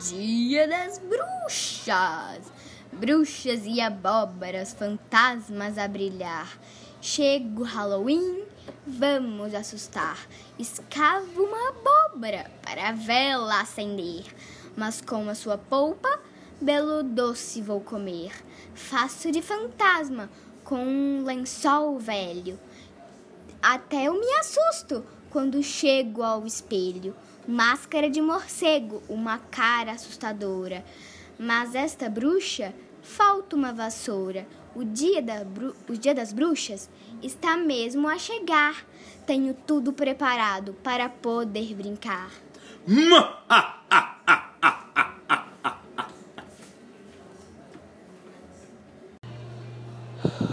Dia das Bruxas. Bruxas e abóboras, fantasmas a brilhar. Chega o Halloween, vamos assustar. Escavo uma abóbora para a vela acender. Mas com a sua polpa, belo doce vou comer. Faço de fantasma com um lençol velho. Até eu me assusto quando chego ao espelho. Máscara de morcego, uma cara assustadora. Mas esta bruxa falta uma vassoura. O dia, da o dia das bruxas está mesmo a chegar. Tenho tudo preparado para poder brincar.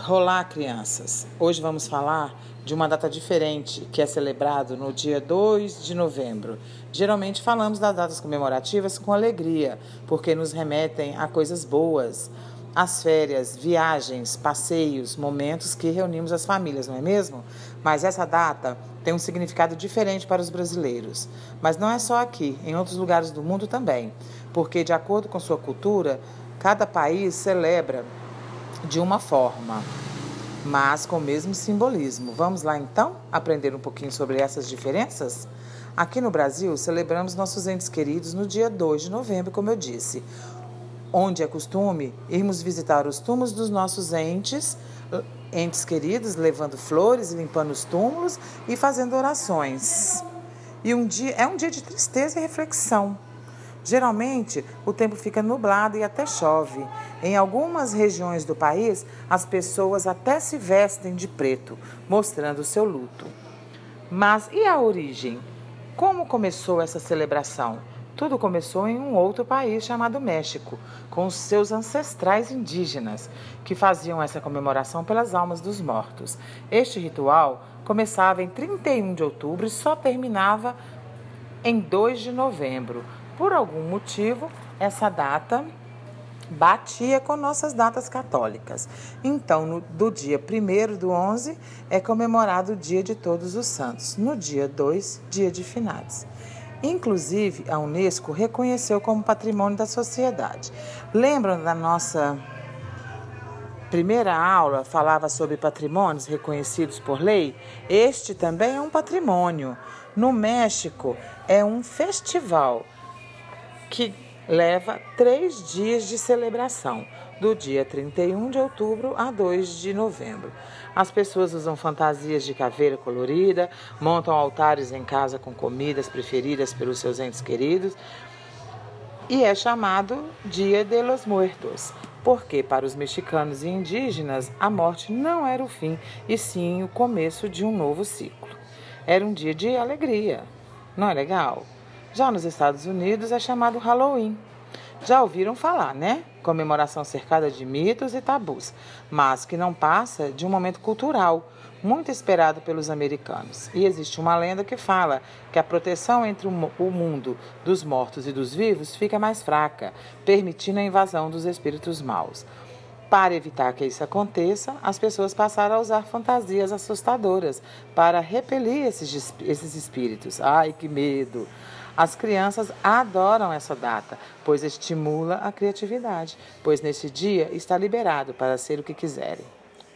Olá, crianças! Hoje vamos falar de uma data diferente que é celebrado no dia 2 de novembro. Geralmente falamos das datas comemorativas com alegria, porque nos remetem a coisas boas, as férias, viagens, passeios, momentos que reunimos as famílias, não é mesmo? Mas essa data tem um significado diferente para os brasileiros. Mas não é só aqui, em outros lugares do mundo também, porque de acordo com sua cultura, cada país celebra de uma forma mas com o mesmo simbolismo. Vamos lá então aprender um pouquinho sobre essas diferenças? Aqui no Brasil, celebramos nossos entes queridos no dia 2 de novembro, como eu disse, onde é costume irmos visitar os túmulos dos nossos entes, entes queridos, levando flores, limpando os túmulos e fazendo orações. E um dia é um dia de tristeza e reflexão. Geralmente, o tempo fica nublado e até chove. Em algumas regiões do país, as pessoas até se vestem de preto, mostrando seu luto. Mas e a origem? Como começou essa celebração? Tudo começou em um outro país chamado México, com seus ancestrais indígenas, que faziam essa comemoração pelas almas dos mortos. Este ritual começava em 31 de outubro e só terminava em 2 de novembro por algum motivo, essa data batia com nossas datas católicas. Então, no, do dia 1 do 11 é comemorado o Dia de Todos os Santos, no dia 2, dia de finados. Inclusive, a Unesco reconheceu como patrimônio da sociedade. Lembram da nossa primeira aula, falava sobre patrimônios reconhecidos por lei? Este também é um patrimônio. No México, é um festival que leva três dias de celebração, do dia 31 de outubro a 2 de novembro. As pessoas usam fantasias de caveira colorida, montam altares em casa com comidas preferidas pelos seus entes queridos e é chamado Dia de los Muertos, porque para os mexicanos e indígenas a morte não era o fim, e sim o começo de um novo ciclo. Era um dia de alegria, não é legal? Já nos Estados Unidos é chamado Halloween. Já ouviram falar, né? Comemoração cercada de mitos e tabus, mas que não passa de um momento cultural muito esperado pelos americanos. E existe uma lenda que fala que a proteção entre o mundo dos mortos e dos vivos fica mais fraca, permitindo a invasão dos espíritos maus. Para evitar que isso aconteça, as pessoas passaram a usar fantasias assustadoras para repelir esses, esses espíritos. Ai, que medo! As crianças adoram essa data, pois estimula a criatividade, pois nesse dia está liberado para ser o que quiserem.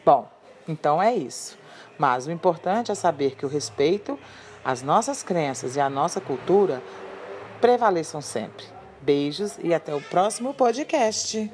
Bom, então é isso. Mas o importante é saber que o respeito às nossas crenças e à nossa cultura prevaleçam sempre. Beijos e até o próximo podcast.